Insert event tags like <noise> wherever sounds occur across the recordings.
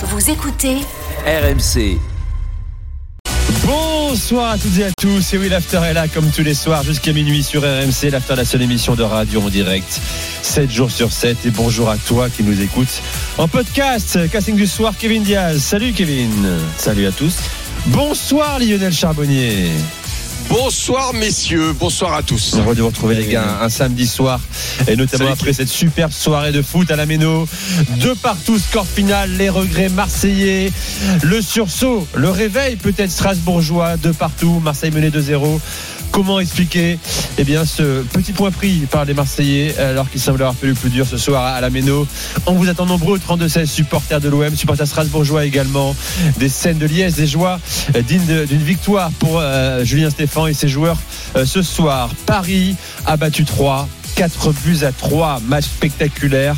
Vous écoutez RMC. Bonsoir à toutes et à tous. Et oui, l'after est là comme tous les soirs jusqu'à minuit sur RMC, l'after la seule émission de radio en direct, 7 jours sur 7. Et bonjour à toi qui nous écoutes en podcast. Casting du soir, Kevin Diaz. Salut Kevin. Salut à tous. Bonsoir Lionel Charbonnier. Bonsoir messieurs, bonsoir à tous. Heureux de vous retrouver les gars un samedi soir et notamment Salut, après cette superbe soirée de foot à la Méno. De partout, score final, les regrets marseillais, le sursaut, le réveil peut-être strasbourgeois de partout. Marseille mené 2-0. Comment expliquer eh bien, ce petit point pris par les Marseillais alors qu'il semble avoir fait le plus dur ce soir à la Méno On vous attend nombreux, 32-16 supporters de l'OM, supporters strasbourgeois également, des scènes de liesse, des joies euh, dignes d'une victoire pour euh, Julien Stéphan et ses joueurs euh, ce soir. Paris a battu 3. 4 buts à 3, match spectaculaire.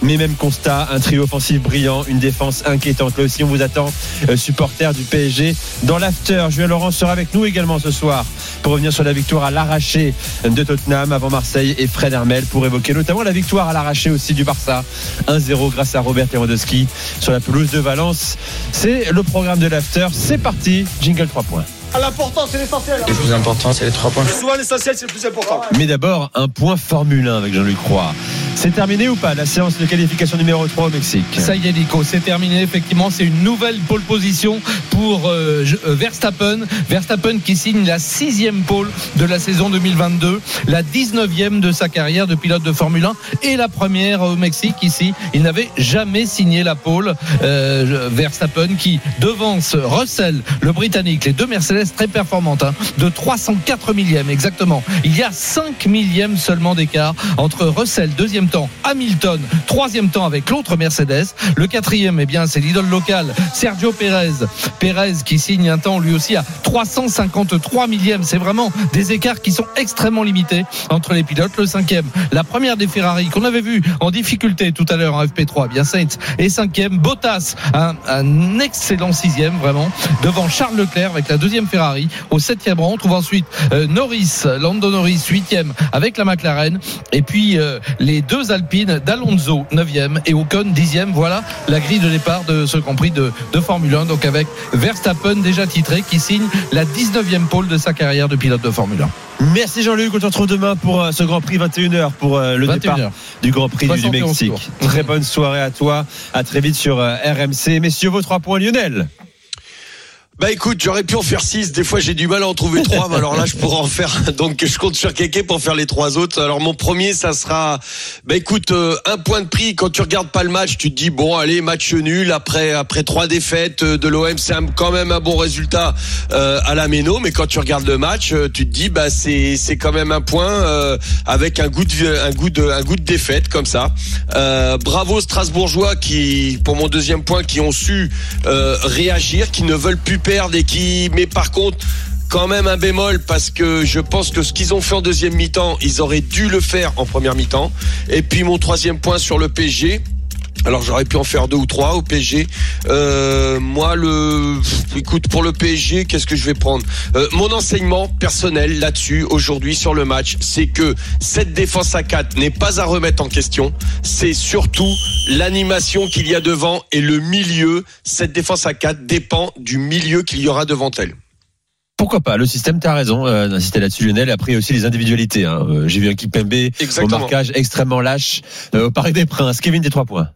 Mais même constat, un trio offensif brillant, une défense inquiétante. Là aussi, on vous attend, euh, supporters du PSG. Dans l'after, Julien Laurent sera avec nous également ce soir pour revenir sur la victoire à l'arraché de Tottenham avant Marseille et Fred Hermel pour évoquer notamment la victoire à l'arraché aussi du Barça. 1-0 grâce à Robert Lewandowski sur la pelouse de Valence. C'est le programme de l'after. C'est parti. Jingle 3 points. L'important, c'est l'essentiel. Le plus important, c'est les trois points. Souvent, l'essentiel, c'est le plus important. Mais d'abord, un point Formule 1 avec Jean-Luc Roy. C'est terminé ou pas la séance de qualification numéro 3 au Mexique? Ça y est, Nico, c'est terminé. Effectivement, c'est une nouvelle pole position pour euh, euh, Verstappen. Verstappen qui signe la sixième pole de la saison 2022, la 19e de sa carrière de pilote de Formule 1 et la première au Mexique ici. Il n'avait jamais signé la pole. Euh, Verstappen qui devance Russell, le Britannique, les deux Mercedes très performantes, hein, de 304 millièmes exactement. Il y a 5 millièmes seulement d'écart entre Russell, deuxième temps, Hamilton, troisième temps avec l'autre Mercedes. Le quatrième, eh bien, c'est l'idole local, Sergio Pérez. Pérez qui signe un temps lui aussi à 353 millièmes. C'est vraiment des écarts qui sont extrêmement limités entre les pilotes. Le cinquième, la première des Ferrari qu'on avait vu en difficulté tout à l'heure en FP3, eh bien Sainz. Et cinquième, Bottas, un, un excellent sixième vraiment devant Charles Leclerc avec la deuxième Ferrari. Au septième rang, on trouve ensuite euh, Norris, Lando Norris, huitième avec la McLaren. Et puis euh, les deux Alpines d'Alonso, neuvième et Ocon, dixième. Voilà la grille de départ de ce compris de, de Formule 1. Donc avec Verstappen déjà titré qui signe la 19e pole de sa carrière de pilote de Formule 1. Merci Jean-Luc, on se retrouve demain pour euh, ce Grand Prix 21h pour euh, le 21 départ heures. du Grand Prix du 71 Mexique. Très bonne soirée à toi, à très vite sur euh, RMC. Messieurs, vos trois points Lionel. Bah écoute, j'aurais pu en faire 6, des fois j'ai du mal à en trouver 3, mais alors là je pourrais en faire, donc je compte sur Kéké pour faire les trois autres. Alors mon premier, ça sera, bah écoute, euh, un point de prix, quand tu regardes pas le match, tu te dis, bon allez, match nul, après après trois défaites euh, de l'OM, c'est quand même un bon résultat euh, à la Méno, mais quand tu regardes le match, euh, tu te dis, bah c'est c'est quand même un point euh, avec un goût de un goût de un goût de défaite comme ça. Euh, bravo Strasbourgeois qui, pour mon deuxième point, qui ont su réagir, qui ne veulent plus perdre et qui, mais par contre, quand même un bémol parce que je pense que ce qu'ils ont fait en deuxième mi-temps, ils auraient dû le faire en première mi-temps. Et puis mon troisième point sur le PSG. Alors j'aurais pu en faire deux ou trois au PSG. Euh, moi, le, écoute, pour le PSG, qu'est-ce que je vais prendre? Euh, Mon enseignement personnel là-dessus aujourd'hui sur le match, c'est que cette défense à 4 n'est pas à remettre en question. C'est surtout l'animation qu'il y a devant et le milieu. Cette défense à 4 dépend du milieu qu'il y aura devant elle. Pourquoi pas? Le système, tu as raison euh, d'insister là-dessus Lionel. Après aussi les individualités. hein. Euh, J'ai vu un Kipembe au marquage extrêmement lâche euh, au Paris des Princes. Kevin, des trois points.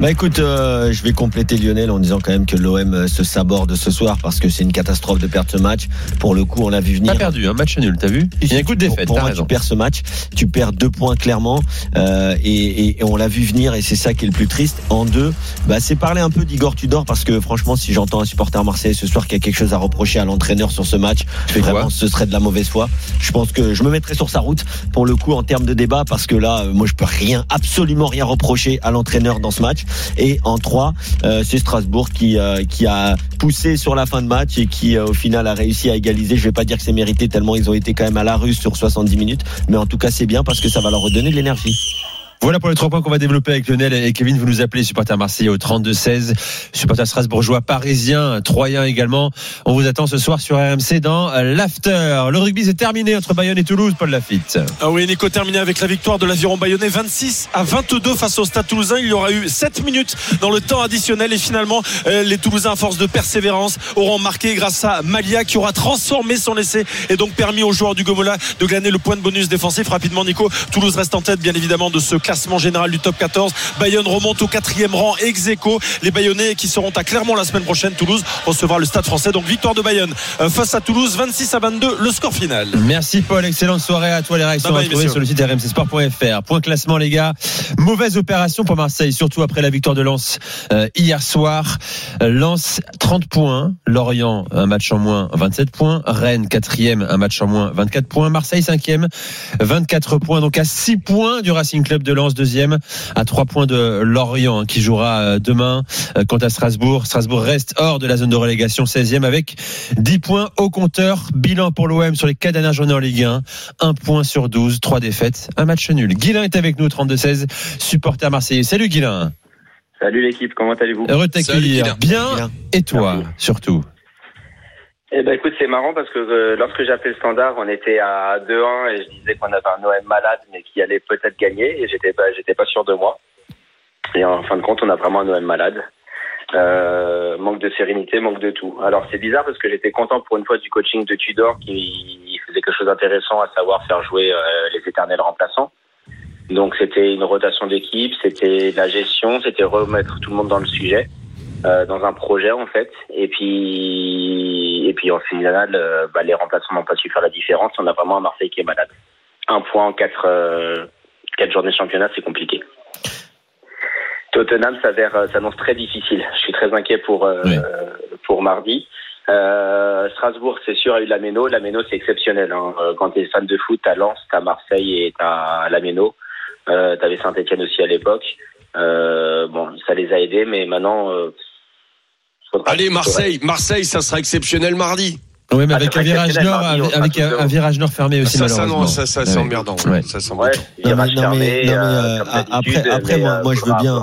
Bah écoute, euh, je vais compléter Lionel en disant quand même que l'OM se saborde ce soir parce que c'est une catastrophe de perdre ce match. Pour le coup, on l'a vu venir. Pas perdu, un match nul, t'as vu Il y a un coup de Pour- défaite, Pour, t'as moi, tu perds ce match, tu perds deux points clairement, euh, et, et- et on l'a vu venir, et c'est ça qui est le plus triste. En deux, bah, c'est parler un peu d'Igor Tudor parce que franchement, si j'entends un supporter marseillais ce soir qui a quelque chose à reprocher à l'entraîneur sur ce match, quoi vraiment, ce serait de la mauvaise foi. Je pense que je me mettrai sur sa route pour le coup en termes de débat parce que là, euh, moi, je peux rien, absolument rien reprocher à l'entraîneur dans ce match. Et en trois, euh, c'est Strasbourg qui euh, qui a poussé sur la fin de match et qui euh, au final a réussi à égaliser. Je vais pas dire que c'est mérité tellement ils ont été quand même à la rue sur 70 minutes, mais en tout cas c'est bien parce que ça va leur redonner de l'énergie. Voilà pour les trois points qu'on va développer avec Lionel et Kevin. Vous nous appelez supporter Marseillais au 32-16, supporter strasbourgeois parisien, troyen également. On vous attend ce soir sur RMC dans l'after. Le rugby c'est terminé entre Bayonne et Toulouse, Paul Lafitte. Ah oui, Nico terminé avec la victoire de l'aviron bayonnais 26 à 22 face au Stade Toulousain. Il y aura eu 7 minutes dans le temps additionnel et finalement euh, les Toulousains force de persévérance auront marqué grâce à Malia qui aura transformé son essai et donc permis aux joueurs du Gomola de gagner le point de bonus défensif rapidement. Nico, Toulouse reste en tête bien évidemment de ce classement général du top 14. Bayonne remonte au quatrième rang ex aequo. Les Bayonnais qui seront à Clermont la semaine prochaine. Toulouse recevra le Stade Français. Donc victoire de Bayonne euh, face à Toulouse 26 à 22 le score final. Merci Paul, excellente soirée à toi. Les réactions Bye bye, sur le site rmcsport.fr. Point classement les gars. Mauvaise opération pour Marseille, surtout après la victoire de Lens euh, hier soir. Euh, Lens 30 points, Lorient un match en moins 27 points, Rennes quatrième un match en moins 24 points, Marseille cinquième 24 points, donc à 6 points du Racing Club de Lens deuxième, à 3 points de Lorient hein, qui jouera euh, demain. Euh, Quant à Strasbourg, Strasbourg reste hors de la zone de relégation 16e avec 10 points au compteur. Bilan pour l'OM sur les 4 dernières journées en Ligue 1. 1 point sur 12, 3 défaites, un match nul. Guilain est avec nous, 32-16, supporter marseillais. Salut Guilain, Salut l'équipe, comment allez-vous? Heureux de t'accueillir. Bien, et toi Merci. surtout Eh ben écoute, c'est marrant parce que euh, lorsque j'ai appelé le standard, on était à 2-1 et je disais qu'on avait un OM malade mais qui allait peut-être gagner et j'étais pas j'étais pas sûr de moi. Et en fin de compte, on a vraiment un OM malade. Euh, manque de sérénité, manque de tout. Alors c'est bizarre parce que j'étais content pour une fois du coaching de Tudor qui faisait quelque chose d'intéressant à savoir faire jouer euh, les éternels remplaçants. Donc c'était une rotation d'équipe, c'était la gestion, c'était remettre tout le monde dans le sujet. Euh, dans un projet en fait. Et puis, et puis en finale, euh, bah, les remplaçants n'ont pas su faire la différence. On a vraiment un Marseille qui est malade. Un point en quatre, euh, quatre journées de championnat, c'est compliqué. Tottenham s'avère, s'annonce très difficile. Je suis très inquiet pour Oui. pour mardi. Strasbourg, c'est sûr, a eu la Méno. La Méno, c'est exceptionnel. Hein. Quand tu es fan de foot, t'as Lens, t'as Marseille et t'as la Méno. Euh, T'avais Saint-Etienne aussi à l'époque. Euh, bon, ça les a aidés, mais maintenant. Euh, Allez, Marseille, Marseille, ça sera exceptionnel mardi. Oui, mais Ah, avec c'est un virage nord, avec, avec tous un, un virage nord fermé aussi Ça, ça, malheureusement. non, ça, ça, c'est Ouais. emmerdant. Ouais. Ça, c'est Ouais, embêtant. virage Non, mais- non, mais- fermé, non, mais, euh, euh, après- après, mais, moi- euh, moi, je veux bien-.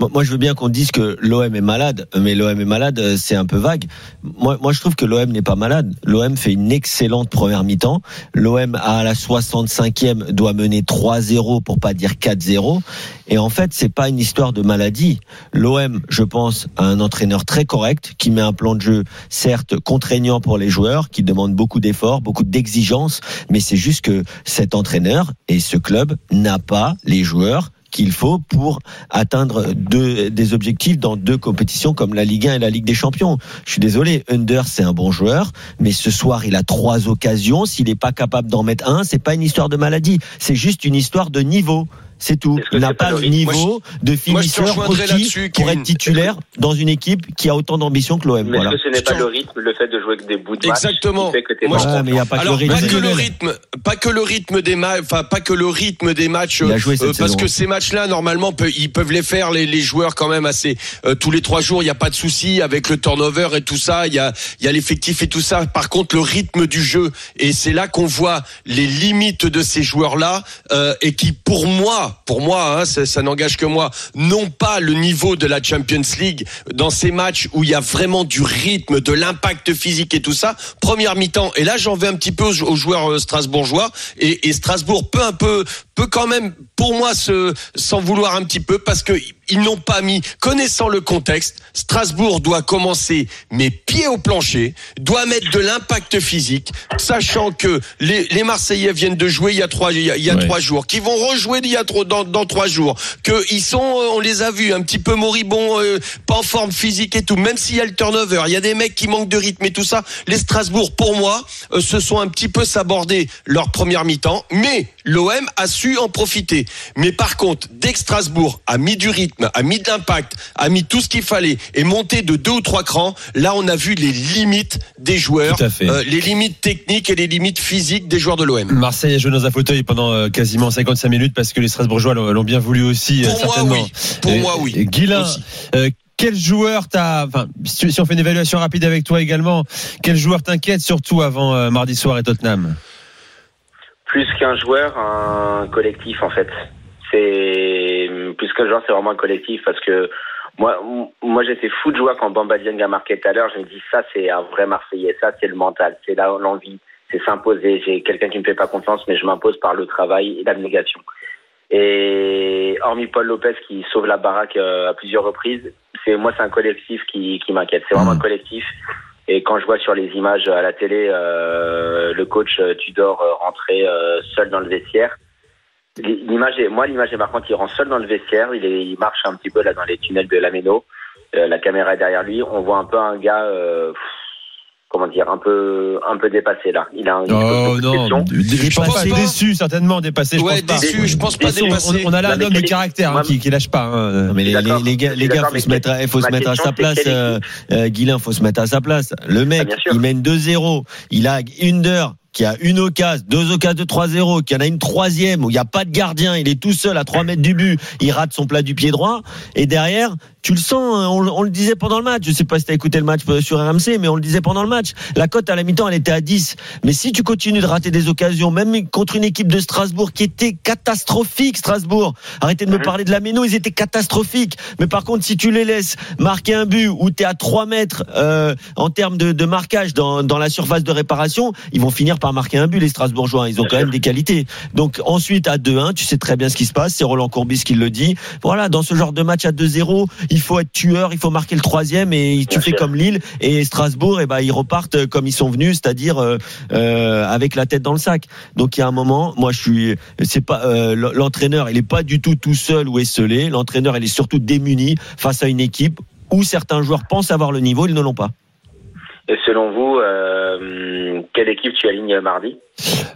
Moi, je veux bien qu'on dise que l'OM est malade, mais l'OM est malade, euh, c'est un peu vague. Moi, moi, je trouve que l'OM n'est pas malade. L'OM fait une excellente première mi-temps. L'OM à la 65e doit mener 3-0 pour pas dire 4-0. Et en fait, c'est pas une histoire de maladie. L'OM, je pense, a un entraîneur très correct qui met un plan de jeu certes contraignant pour les joueurs, qui demande beaucoup d'efforts, beaucoup d'exigences, mais c'est juste que cet entraîneur et ce club n'a pas les joueurs qu'il faut pour atteindre deux, des objectifs dans deux compétitions comme la Ligue 1 et la Ligue des Champions. Je suis désolé, Under c'est un bon joueur, mais ce soir il a trois occasions. S'il n'est pas capable d'en mettre un, c'est pas une histoire de maladie, c'est juste une histoire de niveau. C'est tout. Que Il n'a pas pas le niveau de je finisseur requis pour être titulaire dans une équipe qui a autant d'ambition que l'OM. Mais Voilà. est-ce que ce n'est pas le rythme, le fait de jouer avec des bouts de match Exactement. qui fait que t'es Moi, pas je- Ouais, mais il n'y a pas Alors que le pas rythme. que le rythme, pas que le rythme des matchs, enfin pas que le rythme des matchs, Il a euh, joué cette euh, parce saison. que ces matchs-là normalement ils peuvent les faire les, les joueurs quand même assez euh, tous les trois jours. Il n'y a pas de souci avec le turnover et tout ça. Il y a il y a l'effectif et tout ça. Par contre le rythme du jeu et c'est là qu'on voit les limites de ces joueurs-là euh, et qui pour moi, pour moi, hein, ça, n'engage que moi, n'ont pas le niveau de la Champions League dans ces matchs où il y a vraiment du rythme, de l'impact physique et tout ça. Première mi-temps. Et là, j'en vais un petit peu aux, joueurs euh, strasbourgeois. Et, Strasbourg peut un peu, peut quand même, pour moi, se, s'en vouloir un petit peu parce que ils n'ont pas mis, connaissant le contexte, Strasbourg doit commencer mes pieds au plancher, doit mettre de l'impact physique, sachant que les, les Marseillais viennent de jouer il y a trois, il y a, il y a Ouais. trois jours, qui vont rejouer il y a trop, dans, dans trois jours, que ils sont, euh, on les a vus un petit peu moribonds, euh, pas en forme physique et tout, même s'il y a le turnover, il y a des mecs qui manquent de rythme et tout ça. Les Strasbourg, pour moi, euh, se sont un petit peu sabordés leur première mi-temps, mais l'OM a su en profiter. Mais par contre, dès que Strasbourg a mis du rythme, a mis de l'impact, a mis tout ce qu'il fallait et monté de deux ou trois crans, là on a vu les limites des joueurs, Tout à fait. euh, les limites techniques et les limites physiques des joueurs de l'OM. Marseille a joué dans un fauteuil pendant euh, quasiment 55 minutes parce que les Strasbourgeois l'ont bien voulu aussi, euh, Pour moi, certainement. oui. Pour Et- moi, oui. Guilain, euh, quel joueur t'as, enfin, si si on fait une évaluation rapide avec toi également, quel joueur t'inquiète surtout avant euh, mardi soir et Tottenham? Plus qu'un joueur, un collectif en fait. c'est plus que joueur, c'est vraiment un collectif parce que moi, moi j'étais fou de joie quand Bamba Dieng a marqué tout à l'heure. Je me dis ça, c'est un vrai Marseillais. Ça, c'est le mental, c'est là l'envie, c'est s'imposer. J'ai quelqu'un qui me fait pas confiance, mais je m'impose par le travail et l'abnégation. Et hormis Paul Lopez qui sauve la baraque euh, à plusieurs reprises, c'est moi c'est un collectif qui, qui m'inquiète. C'est vraiment un collectif. Et quand je vois sur les images à la télé euh, le coach euh, Tudor euh, rentrer seul dans le vestiaire, l'image est moi l'image est marquante. Il rentre seul dans le vestiaire, il, est, il marche un petit peu là dans les tunnels de la Méno. Euh, la caméra est derrière lui. On voit un peu un gars. euh, Comment dire, un peu, un peu dépassé là. Il a un, Oh non, dépassé, pas. déçu certainement, dépassé. Je Ouais, pense pas. déçu, je pense pas Déçu, dépassé. On, on a là Non, un homme de caractère hein, qui, qui lâche pas. hein. Non, mais les, les, les gars, Je les gars, faut se mettre, à- faut se mettre à sa place. Euh, euh, Guilain, faut se mettre à sa place. Le mec, Ah, sûr. il mène 2-0. Il a une heure qui a une occasion, deux occasions de 3-0, qui en a une troisième où il n'y a pas de gardien, il est tout seul à 3 mètres du but, il rate son plat du pied droit, et derrière, tu le sens, hein, on, on le disait pendant le match, je sais pas si tu as écouté le match euh, sur RMC, mais on le disait pendant le match, la cote à la mi-temps, elle était à 10, mais si tu continues de rater des occasions, même contre une équipe de Strasbourg qui était catastrophique, Strasbourg, arrêtez de me Mhm. parler de la Méno, ils étaient catastrophiques, mais par contre, si tu les laisses marquer un but où tu es à 3 mètres euh, en termes de, de marquage dans, dans la surface de réparation, ils vont finir par marquer un but, les Strasbourgeois. Ils ont Bien quand sûr. même des qualités. Donc ensuite, à 2-1, tu sais très bien ce qui se passe. C'est Roland Courbis qui le dit. Voilà, dans ce genre de match à 2-0, il faut être tueur, il faut marquer le troisième et tu Bien fais sûr. comme Lille et Strasbourg, et ben ils repartent comme ils sont venus, c'est-à-dire euh, euh, avec la tête dans le sac. Donc il y a un moment, moi je suis, c'est pas euh, l'entraîneur, il est pas du tout tout seul ou esselé. L'entraîneur, il est surtout démuni face à une équipe où certains joueurs pensent avoir le niveau, ils ne l'ont pas. Et selon vous, euh, quelle équipe tu alignes mardi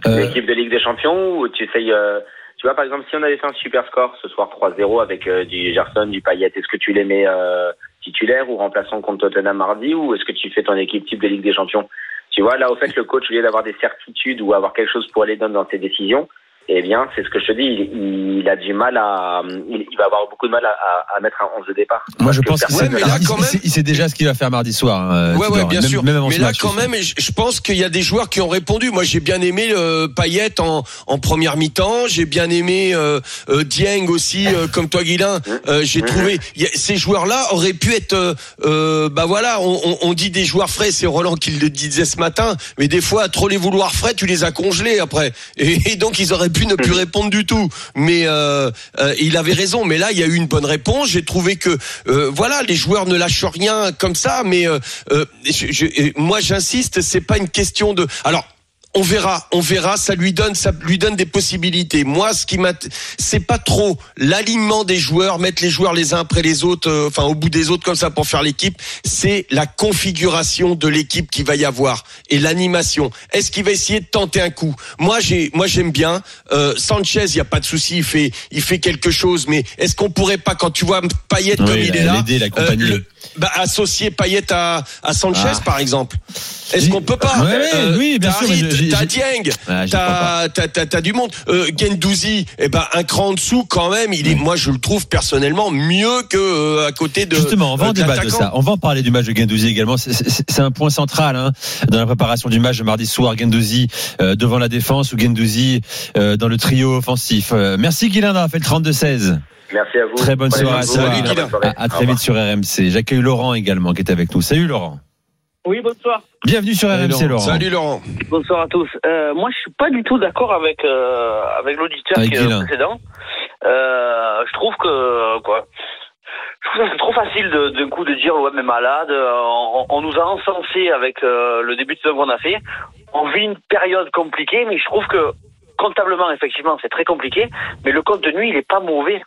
Euh, L'équipe de Ligue des Champions ou tu essayes euh, Tu vois, par exemple, si on avait fait un super score ce soir 3-0 avec euh, du Gerson, du Payet, est-ce que tu les mets euh, titulaires ou remplaçants contre Tottenham mardi ou est-ce que tu fais ton équipe type de Ligue des Champions? Tu vois, là, au fait, le coach, au lieu d'avoir des certitudes ou avoir quelque chose pour aller donner dans ses décisions, eh bien, c'est ce que je te dis, il, il a du mal à, il, il va avoir beaucoup de mal à, à, à mettre un 11 de départ. Moi, je pense qu'il que Ouais, sait, mais là, il- quand il sait- même- il sait déjà ce qu'il va faire mardi soir. hein, Ouais, ouais, Tudor, bien même- sûr. même mais là, match, quand même, je je pense qu'il y a des joueurs qui ont répondu. Moi, j'ai bien aimé euh, Payet en, en première mi-temps. J'ai bien aimé euh, euh, Dieng aussi, euh, comme toi, Guilain. Euh, j'ai Mhm. trouvé il y a- ces joueurs-là auraient pu être. Euh, euh, bah voilà, on, on, on dit des joueurs frais. C'est Roland qui le disait ce matin. Mais des fois, à trop les vouloir frais, tu les as congelés après. Et, et donc, ils auraient pu ne plus répondre du tout. Mais euh, euh, il avait raison. Mais là, il y a eu une bonne réponse. J'ai trouvé que euh, voilà, les joueurs ne lâchent rien comme ça. Mais euh, euh, je- je- moi, j'insiste, c'est pas une question de. Alors. On verra, on verra. Ça lui donne, ça lui donne des possibilités. Moi, ce qui m'a, c'est pas trop l'alignement des joueurs, mettre les joueurs les uns après les autres, euh, enfin au bout des autres comme ça pour faire l'équipe. C'est la configuration de l'équipe qui va y avoir et l'animation. Est-ce qu'il va essayer de tenter un coup? Moi, j'ai, moi j'aime bien. Euh, Sanchez, il y a pas de souci, il fait, il fait quelque chose. Mais est-ce qu'on pourrait pas, quand tu vois Payet comme il est là, euh, le- bah, associer Payet à, à Sanchez Ah. par exemple Est-ce qu'on peut pas Ouais, ouais, oui, bien sûr, T'as Dieng, Ah, t'as t'as t'as- t'as du monde. Euh, Gendouzi, eh ben un cran en dessous quand même. Il est, moi je le trouve personnellement mieux que euh, à côté de. Justement, on va euh, en débattre de ça. On va en parler du match de Gendouzi également. C'est- un point central hein, dans la préparation du match de mardi soir. Gendouzi euh, devant la défense ou Gendouzi euh, dans le trio offensif. Euh, merci Guilain d'avoir fait le 32-16. Merci à vous. Très bonne soirée à. Bonne soirée. À, très vite sur RMC. J'accueille Laurent également qui est avec nous. Salut Laurent. Oui, bonsoir. Bienvenue sur Salut, RMC Laurent. Salut Laurent. Bonsoir à tous. Euh, moi, je suis pas du tout d'accord avec euh, avec l'auditeur Avec qui est précédent. Euh, je trouve que quoi. Je trouve que c'est trop facile de- d'un coup de dire l'OM est malade. On, on nous a encensé avec euh, le début de saison qu'on a fait. On vit une période compliquée, mais je trouve que comptablement, effectivement, c'est très compliqué. Mais le compte de nuit, il est pas mauvais.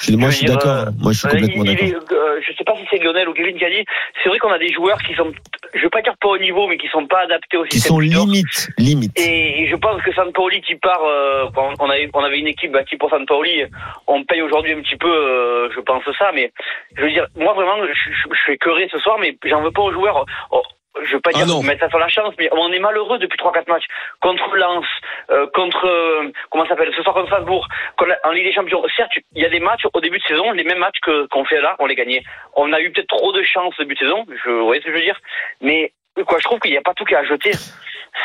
Je- Moi, je suis Je d'accord. Moi, je suis Euh, complètement d'accord. euh, je sais pas si c'est Lionel ou Kevin qui a dit. C'est vrai qu'on a des joueurs qui sont, je veux pas dire pas au niveau, mais qui sont pas adaptés au Qui système sont Tudor. limite, limite. Et je pense que Sampaoli qui part, euh, quand on avait, on avait une équipe bâtie pour Sampaoli, on paye aujourd'hui un petit peu, euh, je pense ça, mais je veux dire, moi vraiment, je, je, je suis écœuré ce soir, mais j'en veux pas aux joueurs. Oh, je veux pas Ah dire non. mettre ça sur la chance, mais on est malheureux depuis 3-4 matchs. Contre Lens, euh, contre, euh, comment ça s'appelle, ce soir contre Strasbourg, en Ligue des Champions. Certes, il y a des matchs au début de saison, les mêmes matchs que qu'on fait là, on les gagnait. On a eu peut-être trop de chance au début de saison, je, vous voyez ce que je veux dire Mais quoi, je trouve qu'il n'y a pas tout qu'à jeter.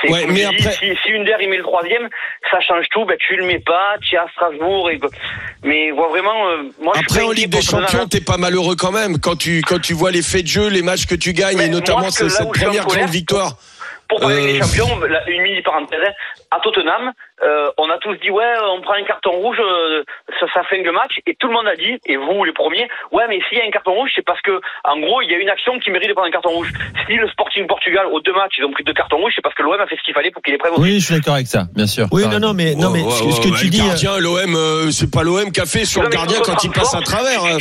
C'est Ouais, mais après- si, si Under il met le troisième, ça change tout. Ben tu le mets pas, tu es à Strasbourg. Et... Mais vois vraiment, euh, moi Après en Ligue des Champions, t'es pas malheureux quand même quand tu quand tu vois les faits de jeu, les matchs que tu gagnes Mais et notamment cette première grande victoire. Pour parler Euh, des champions, la- une mini parenthèse, à Tottenham, euh, on a tous dit ouais, on prend un carton rouge, euh, ça, ça flingue le match, et tout le monde a dit, et vous les premiers, ouais, mais s'il y a un carton rouge, c'est parce que en gros, il y a une action qui mérite de prendre un carton rouge. Si le Sporting Portugal aux deux matchs, ils ont pris deux cartons rouges, c'est parce que l'OM a fait ce qu'il fallait pour qu'il les prenne. Oui, je suis d'accord avec ça, bien sûr. Oui, non, non, mais, non, mais Ouais, ce, ouais, ce que tu dis. euh, gardien, l'OM, euh, c'est pas l'OM qui a fait sur Non, le gardien quand il passe à travers. euh,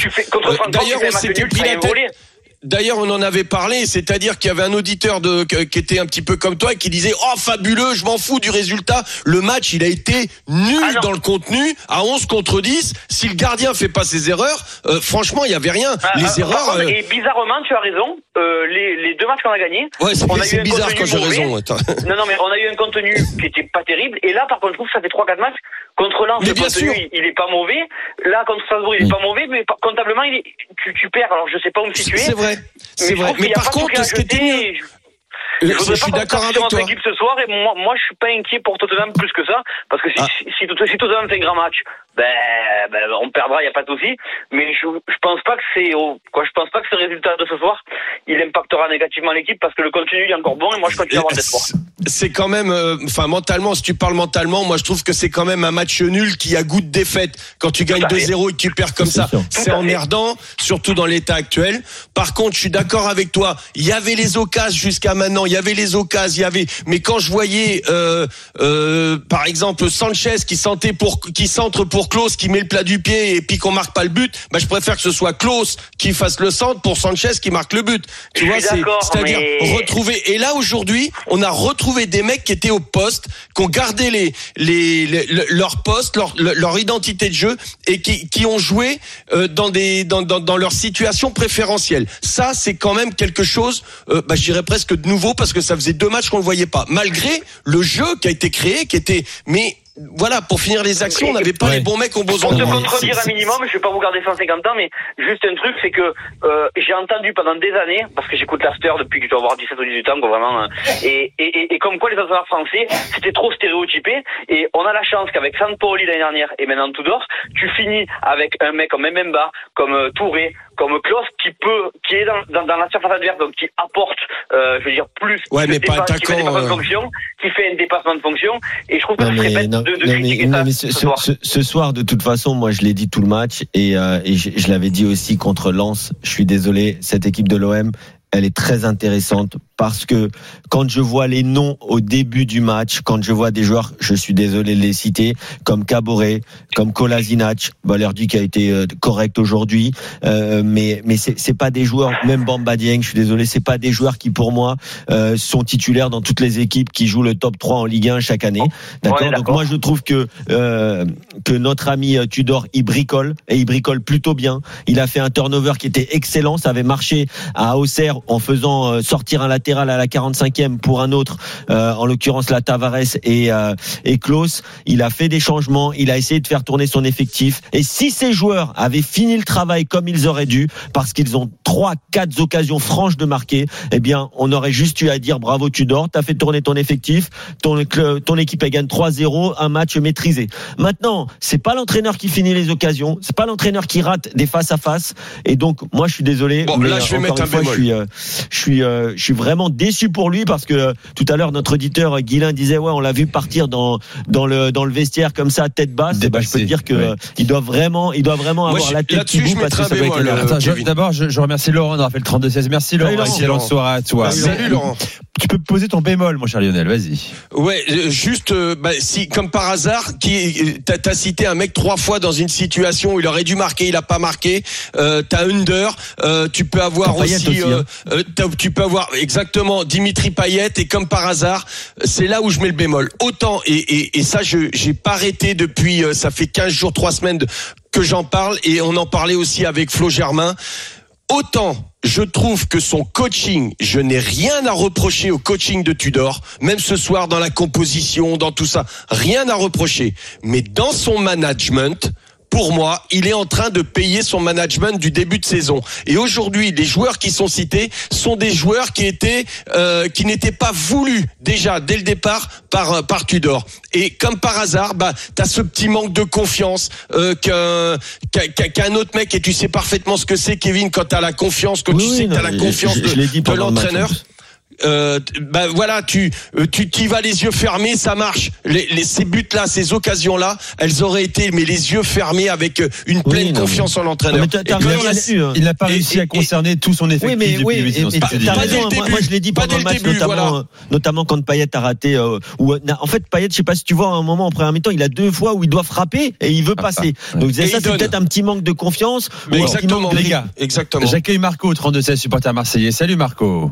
D'ailleurs, on s'était pris la tête. D'ailleurs, on en avait parlé, c'est-à-dire qu'il y avait un auditeur de, qui était un petit peu comme toi et qui disait Oh, fabuleux, je m'en fous du résultat. Le match, il a été nul Ah dans le contenu, à 11 contre 10. Si le gardien fait pas ses erreurs, euh, franchement, il y avait rien. Ah, Les ah, erreurs. contre, euh, Et bizarrement, tu as raison, euh, les, les deux matchs qu'on a gagnés, Ouais, c'est bizarre quand j'ai raison. Non, non, mais on a eu un contenu qui était pas terrible. Et là, par contre, je trouve que ça fait 3-4 matchs. Contre Lens, le bien contenu, sûr. il, il est pas mauvais. Là, contre Strasbourg, il est Oui. pas mauvais. Mais comptablement, il est, tu, tu perds. Alors, je sais pas où me situer. C'est vrai. C'est vrai. Mais y a par contre, ce qui était mieux, Je- je suis pas d'accord qu'on avec toi. équipe ce soir et moi, moi je suis pas inquiet pour Tottenham plus que ça parce que si, Ah. si, si Tottenham fait un grand match ben, ben on perdra il y a pas de souci mais je, je pense pas que c'est au- quoi je pense pas que ce résultat de ce soir il impactera négativement l'équipe parce que le contenu il est encore bon et moi je continue à avoir de l'espoir C'est quand même, euh, enfin mentalement, si tu parles mentalement, moi je trouve que c'est quand même un match nul qui a goût de défaite. Quand tu gagnes Tout à fait. 2-0 et que tu perds comme ça, c'est emmerdant, surtout dans l'état actuel. Par contre, je suis d'accord avec toi. Il y avait les occasions jusqu'à maintenant, il y avait les occasions, il y avait. Mais quand je voyais, euh, euh, par exemple, Sanchez qui sentait pour, qui centre pour Klaus, qui met le plat du pied et puis qu'on marque pas le but, bah je préfère que ce soit Klaus qui fasse le centre pour Sanchez qui marque le but. Tu Je vois, c'est, c'est-à-dire mais- retrouver. Et là aujourd'hui, on a retrouvé des mecs qui étaient au poste, qui ont gardé les, les, les- le- leur poste, leur, le- leur identité de jeu et qui, qui ont joué euh, dans des dans, dans, dans leur situation préférentielle. Ça, c'est quand même quelque chose, euh, bah, je dirais presque de nouveau parce que ça faisait deux matchs qu'on le voyait pas. Malgré le jeu qui a été créé, qui était, mais voilà, pour finir les actions, on n'avait pas Ouais. les bons mecs au besoin. Pour te contredire un minimum, je vais pas vous garder 150 ans, mais juste un truc, c'est que euh, j'ai entendu pendant des années, parce que j'écoute l'after depuis que je dois avoir 17 ou 18 ans, quoi, vraiment, euh, et, et, et, et comme quoi les entraîneurs français, c'était trop stéréotypé, et on a la chance qu'avec Sampoli l'année dernière et maintenant Tudor, tu finis avec un mec comme Mbemba, comme euh, Touré, comme Klaus, qui peut, qui est dans, dans, dans la surface adverse, donc qui apporte, euh, je veux dire, plus, Ouais, de mais pas dépasse- qui fait un attaquant, dépassement de euh. fonction, qui fait un dépassement de fonction, et je trouve que Non mais, bête non, de, de non, mais- critiquer non, ça mais ce, ce, soir. ce- ce soir, de toute façon, moi, je l'ai dit tout le match et, euh, et je, je l'avais dit aussi contre Lens. Je suis désolé, cette équipe de l'OM, elle est très intéressante parce que quand je vois les noms au début du match, quand je vois des joueurs, je suis désolé de les citer, comme Caboret, comme Kolasinac, Balerdi qui a été euh, correct aujourd'hui, euh, mais mais c'est pas des joueurs, même Bamba Dieng, je suis désolé, c'est pas des joueurs qui pour moi euh, sont titulaires dans toutes les équipes qui jouent le top 3 en Ligue 1 chaque année. D'accord? Donc moi je trouve que euh, que notre ami Tudor il bricole et il bricole plutôt bien. Il a fait un turnover qui était excellent, ça avait marché à Auxerre en faisant sortir un latéral à la 45e pour un autre, euh, en l'occurrence la Tavares et euh, et Klaus. Il a fait des changements, il a essayé de faire tourner son effectif. Et si ces joueurs avaient fini le travail comme ils auraient dû, parce qu'ils ont trois, quatre occasions franches de marquer, eh bien on aurait juste eu à dire bravo Tudor, t'as fait tourner ton effectif, ton ton équipe elle gagne 3-0, un match maîtrisé. Maintenant, c'est pas l'entraîneur qui finit les occasions, c'est pas l'entraîneur qui rate des face à face. Et donc, moi, je suis désolé. Bon, mais là, je vais encore mettre un fois, je bémol. suis, euh, je suis, euh, je suis vraiment déçu pour lui parce que euh, tout à l'heure, notre auditeur euh, Guilain disait ouais, on l'a vu partir dans dans le dans le vestiaire comme ça, tête basse. Ben, je peux te dire que ouais. euh, il doit vraiment, il doit vraiment Moi, avoir la tête là-dessus, qui bout parce que ça un doit être bémol, d'abord, je, je remercie Laurent d'avoir fait le 32-16. Merci Laurent, Salut, Laurent. excellente soirée à toi. Salut Laurent. Tu peux poser ton bémol, mon cher Lionel, vas-y. Ouais, juste euh, bah, si comme par hasard, qui t'as as cité un mec trois fois dans une situation où il aurait dû marquer, il a pas marqué. Euh, t'as under, euh, tu peux avoir aussi, aussi, euh, hein. euh, tu peux avoir exactement Dimitri Payet et comme par hasard, c'est là où je mets le bémol. Autant et et, ça je j'ai pas arrêté depuis euh, ça fait 15 jours, trois semaines de- que j'en parle et on en parlait aussi avec Flo Germain. Autant je trouve que son coaching, je n'ai rien à reprocher au coaching de Tudor, même ce soir dans la composition, dans tout ça, rien à reprocher. Mais dans son management, pour moi, il est en train de payer son management du début de saison. Et aujourd'hui, les joueurs qui sont cités sont des joueurs qui étaient, euh, qui n'étaient pas voulus déjà dès le départ par euh, par Tudor. Et comme par hasard, bah, t'as ce petit manque de confiance euh, qu'un qu'un autre mec et tu sais parfaitement ce que c'est, Kevin, quand t'as la confiance, quand Oui, tu oui, sais que t'as la confiance je- de, de l'entraîneur. En. Euh, bah voilà, tu euh, tu t'y vas les yeux fermés, ça marche. Les, les- ces buts là, ces occasions là, elles auraient été mais les yeux fermés avec euh, une pleine non, confiance en Non, l'entraîneur. mais raison quand il n'a pas réussi et- à concerner tout son effectif Oui, mais depuis oui, le début et- tu. Pas Moi, moi, je l'ai dit Pas pendant le match, début, notamment, voilà. notamment quand Payet a raté. euh, en fait, Payet, je sais pas si tu vois, à un moment en première mi-temps, il a deux fois où il doit frapper et il veut Ah, passer. ah, Donc ça, c'est peut-être un petit manque de confiance. Mais exactement, les gars. Exactement. J'accueille Marco au 32-16, supporter marseillais. Salut Marco.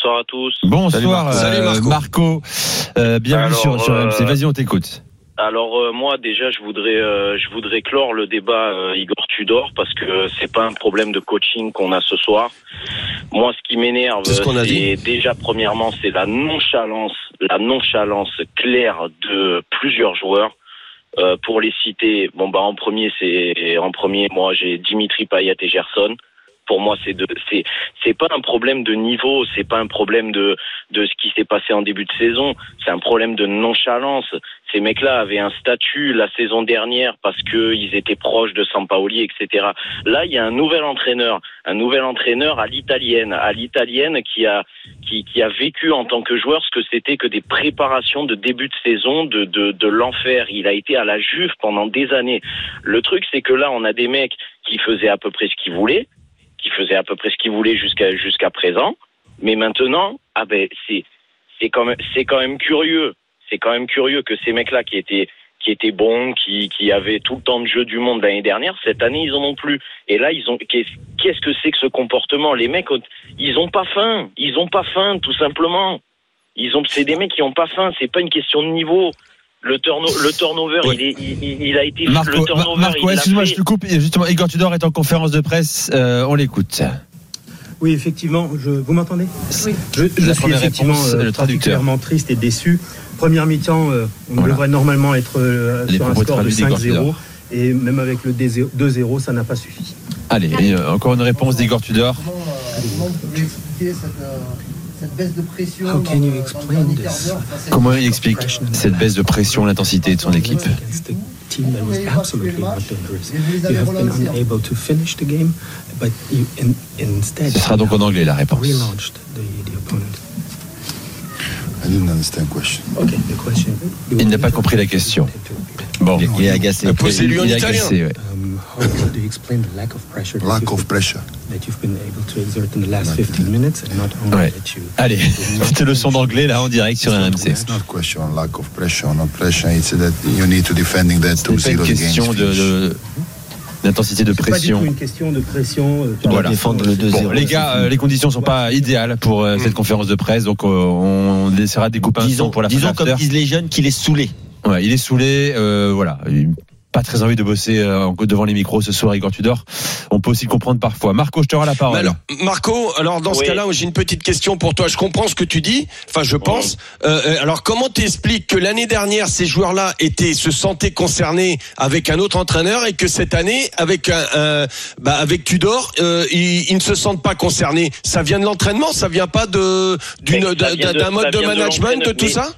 Bonsoir à tous. Bonsoir Salut, euh, Marco. Marco. Euh, bienvenue Alors, sur, sur euh, MC. Vas-y, on t'écoute. Alors euh, moi déjà je voudrais euh, je voudrais clore le débat euh, Igor Tudor parce que c'est pas un problème de coaching qu'on a ce soir. Moi ce qui m'énerve ce c'est déjà premièrement c'est la nonchalance la nonchalance claire de plusieurs joueurs. Euh, pour les citer, bon bah en premier c'est en premier moi j'ai Dimitri Payet et Gerson. Pour moi c'est de c'est c'est pas un problème de niveau, c'est pas un problème de de ce qui s'est passé en début de saison, c'est un problème de nonchalance ces mecs-là avaient un statut la saison dernière parce que ils étaient proches de Sampaoli, etc. Là, il y a un nouvel entraîneur, un nouvel entraîneur à l'italienne, à l'italienne qui a qui, qui a vécu en tant que joueur ce que c'était que des préparations de début de saison, de, de, de l'enfer. Il a été à la Juve pendant des années. Le truc, c'est que là, on a des mecs qui faisaient à peu près ce qu'ils voulaient, qui faisaient à peu près ce qu'ils voulaient jusqu'à jusqu'à présent, mais maintenant, ah ben c'est c'est quand même c'est quand même curieux c'est quand même curieux que ces mecs-là qui étaient qui étaient bons, qui, qui avaient tout le temps de jeu du monde l'année dernière, cette année ils en ont plus. Et là ils ont qu'est-ce qu'est-ce que c'est que ce comportement? Les mecs ils ont pas faim, ils ont pas faim tout simplement. Ils ont c'est des mecs qui ont pas faim, c'est pas une question de niveau. Le, turno, le turnover, Ouais. il, est, il, il a été Marco, le turnover. Marco excuse-moi, je te coupe. Justement, Igor Tudor est en conférence de presse. Euh, on l'écoute. Oui, effectivement, je, vous m'entendez? Oui. Je, suis effectivement réponse, euh, le particulièrement triste et déçu. Première mi-temps, euh, on Voilà. devrait normalement être euh, Les sur un score de traduits d'Igor 5-0. Tudor. Et même avec le 2-0, ça n'a pas suffi. Allez, et, euh, encore une réponse d'Igor Tudor. Comment, comment cette, baisse de pression How can you dans this? il explique cette baisse de pression, l'intensité de son équipe? Against a team that was absolutely not dangerous. Et vous les You avez have been relancés. unable to finish the game, but you, in, instead, Ce sera donc en anglais la réponse. relaunched the, the opponent. Il n'a pas compris la question. Bon, Il est agacé. Posez-lui en il est italien. agacé, ouais. Um, how do you explain the lack of pressure that Lack you've of been- pressure. that you've been able to exert in the last 15 minutes and not only Ouais. that you Allez, petite leçon d'anglais là en direct sur RMC. It's not question on lack of pressure. Not pressure. It's that you need to defending that C'est pas 2-0 une the game's question de, finished. de- d'intensité de C'est pas du pression. tout une question de pression. euh, doit Voilà. défendre le 2-0. Bon, les gars, euh, les conditions sont pas idéales pour euh, cette conférence de presse, donc euh, on essaiera de découper un Disons, son pour la fin de disons comme disent les jeunes qu'il est saoulé. Ouais, il est saoulé, euh, voilà. Pas très envie de bosser euh, devant les micros ce soir, Igor Tudor. On peut aussi le comprendre parfois. Marco, je te rends la parole. alors, Marco, alors dans ce cas-là, j'ai une petite question pour toi. Je comprends ce que tu dis. Enfin, je pense. Euh, euh, alors, comment t'expliques que l'année dernière, ces joueurs-là étaient se sentaient concernés avec un autre entraîneur et que cette année, avec un, un- bah, avec Tudor, euh, ils, ils ne se sentent pas concernés? Ça vient de l'entraînement, ça vient pas de d'une d'un mode de management de tout Mais- ça?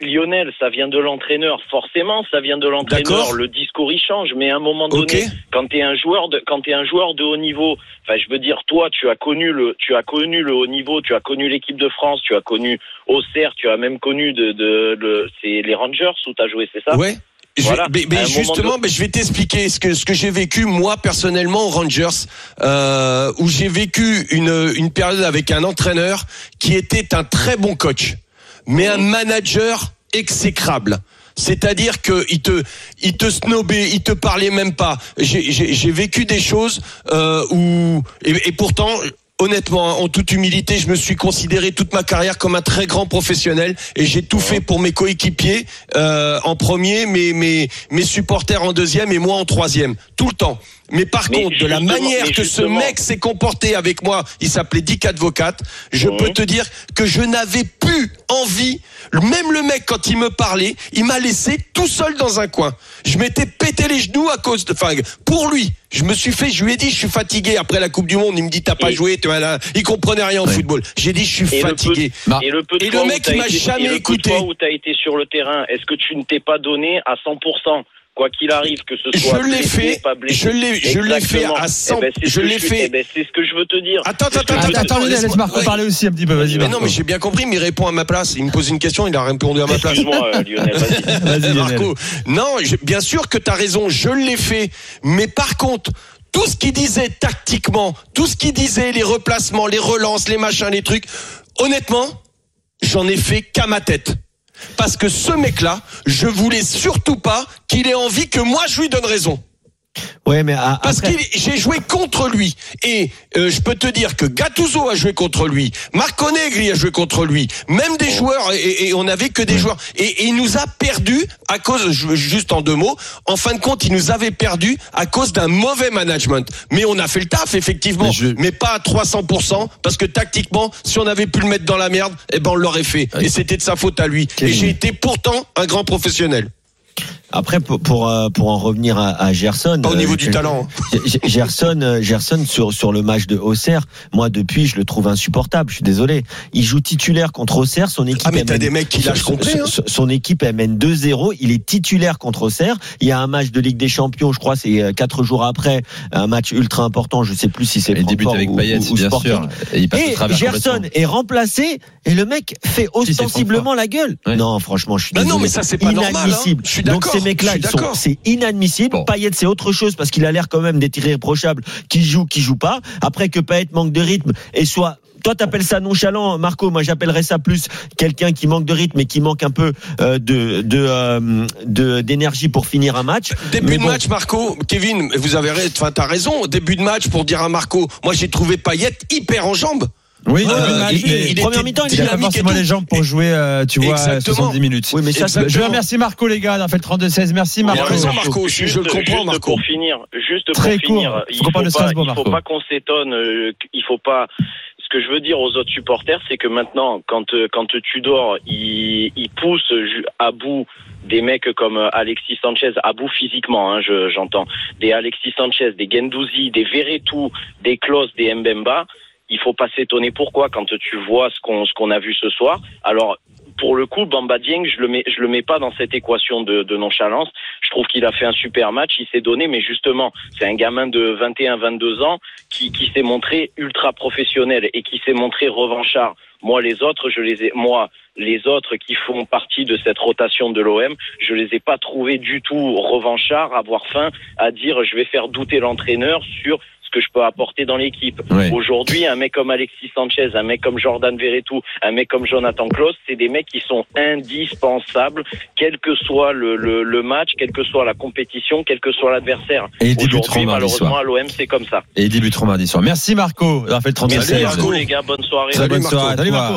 Lionel, ça vient de l'entraîneur. Forcément, ça vient de l'entraîneur. Le discours il change, mais à un moment donné, quand t'es un joueur de, quand t'es un joueur de haut niveau, enfin, je veux dire, toi, tu as connu le, tu as connu le haut niveau, tu as connu l'équipe de France, tu as connu Auxerre, tu as même connu de, de, le- c'est les Rangers où t'as joué, c'est ça? Ouais. Je mais, justement, mais je vais t'expliquer ce que ce que j'ai vécu moi personnellement aux Rangers, euh, où j'ai vécu une une période avec un entraîneur qui était un très bon coach, mais un manager exécrable. C'est-à-dire que il te, il te snobait, il te parlait même pas. J'ai- vécu des choses euh, où et pourtant. Honnêtement, en toute humilité, je me suis considéré toute ma carrière comme un très grand professionnel et j'ai tout fait pour mes coéquipiers euh, en premier, mes, mes, mes supporters en deuxième et moi en troisième, tout le temps. Mais par Mais contre, de la manière que ce mec s'est comporté avec moi, il s'appelait Dick Advocat, je peux te dire que je n'avais plus envie, même le mec quand il me parlait, il m'a laissé tout seul dans un coin. Je m'étais pété les genoux à cause de, enfin, pour lui. Je me suis fait, je lui ai dit, je suis fatigué après la Coupe du Monde. Il me dit, t'as pas Et- joué, tu vois, là. Il comprenait rien au football. J'ai dit, je suis Et le fatigué. Bah, Et le peu de Et le mec, t'as il m'a jamais et le peu de écouté. fois où tu as été sur le terrain, est-ce que tu ne t'es pas donné à 100% Quoi qu'il arrive, que ce soit Je l'ai fait, pas blessé. je l'ai, je l'ai fait à 100, Eh ben, c'est ce je que l'ai fait. eh ben, c'est ce que je veux te dire. Attends, attends, Attends, attends. Lionel, laisse Marco Ouais. parler aussi un petit peu. Vas-y, Mais non, mais j'ai bien compris, mais il répond à ma place. Il me pose une question, il a répondu à ma place. Excuse-moi, euh, Lionel, vas-y. <laughs> Lionel. Marco, non, je- bien sûr que tu as raison, je l'ai fait. Mais par contre, tout ce qu'il disait tactiquement, tout ce qu'il disait, les replacements, les relances, les machins, les trucs, honnêtement, j'en ai fait qu'à ma tête. Parce que ce mec-là, je voulais surtout pas qu'il ait envie que moi je lui donne raison. Ouais, mais à- Parce après- que j'ai joué contre lui. Et euh, je peux te dire que Gattuso a joué contre lui. Marco Negri a joué contre lui. Même des joueurs, et, et on n'avait que des joueurs. Et, et il nous a perdu à cause, juste en deux mots, en fin de compte, il nous avait perdu à cause d'un mauvais management. Mais on a fait le taf, effectivement. Mais pas à 300%, parce que tactiquement, si on avait pu le mettre dans la merde, eh ben on l'aurait fait. Et c'était de sa faute à lui. Et j'ai été pourtant un grand professionnel. Après, pour pour, euh, pour en revenir à, à Gerson, Pas au euh, niveau du G- talent. hein. Gerson, euh, Gerson sur sur le match de Auxerre, moi depuis je le trouve insupportable. Je suis désolé. Il joue titulaire contre Auxerre, son équipe. Ah, mais t'as des mecs qui lâchent son- hein. son- son équipe elle mène 2-0. Il est titulaire contre Auxerre. Il y a un match de Ligue des Champions, je crois, c'est euh, quatre jours après, un match ultra important. Je sais plus si c'est Il débute avec ou- Payet, ou- ou bien Sporting. sûr. Et il passe au Et travers Gerson est remplacé et le mec fait ostensiblement la gueule. Ouais. Non, franchement, je suis Bah non, mais ça, c'est pas normal, hein. Inadmissible. Je suis Donc ces mecs-là, c'est inadmissible. Bon. Payet, c'est autre chose parce qu'il a l'air quand même d'être irréprochable, qui joue, qui joue pas. Après que Payet manque de rythme et soit toi, t'appelles ça nonchalant, Marco. Moi, j'appellerais ça plus quelqu'un qui manque de rythme et qui manque un peu euh, de de euh, de- d'énergie pour finir un match. Début Mais de bon. match, Marco, Kevin, vous avez, enfin, t'as raison. Début de match pour dire à Marco, moi j'ai trouvé Payet hyper en jambes. Oui, match, il- il- il première mi-temps, il il n'a forcément les jambes pour jouer, euh, tu vois, Exactement. 70 minutes. Oui, mais ça, c'est- Je remercie Marco, les gars, d'avoir fait le 32-16. Merci, Il a Marco. raison, Marco. Je, je le comprends, juste Marco. pour finir, juste Très pour finir, court. il Faut parle de pas, il faut Marco. pas qu'on s'étonne, euh, il faut pas. Ce que je veux dire aux autres supporters, c'est que maintenant, quand euh, quand Tudor, il, il pousse à bout des mecs comme euh, Alexis Sanchez, à bout physiquement, hein, je- j'entends, des Alexis Sanchez, des Gendouzi, des Verretou, des Klos, des Mbemba. Il faut pas s'étonner pourquoi quand tu vois ce qu'on ce qu'on a vu ce soir? Alors pour le coup, Bamba Dieng, je le mets, je le mets pas dans cette équation de, de nonchalance. Je trouve qu'il a fait un super match, il s'est donné, mais justement, c'est un gamin de 21-22 ans qui, qui s'est montré ultra professionnel et qui s'est montré revanchard. Moi, les autres, je les ai, moi, les autres qui font partie de cette rotation de l'OM, je les ai pas trouvés du tout revanchards, avoir faim à dire je vais faire douter l'entraîneur sur que je peux apporter dans l'équipe. Ouais. Aujourd'hui, un mec comme Alexis Sanchez, un mec comme Jordan Verretou, un mec comme Jonathan Klaus, c'est des mecs qui sont indispensables, quel que soit le, le, le match, quelle que soit la compétition, quel que soit l'adversaire. Et ils débuteront malheureusement, soir. à l'OM, c'est comme ça. Et ils débuteront mardi soir. Merci, Marco, d'avoir fait le Merci 32-16. beaucoup, les gars. Bonne soirée. Très bonne Marco. soirée Salut. Marco.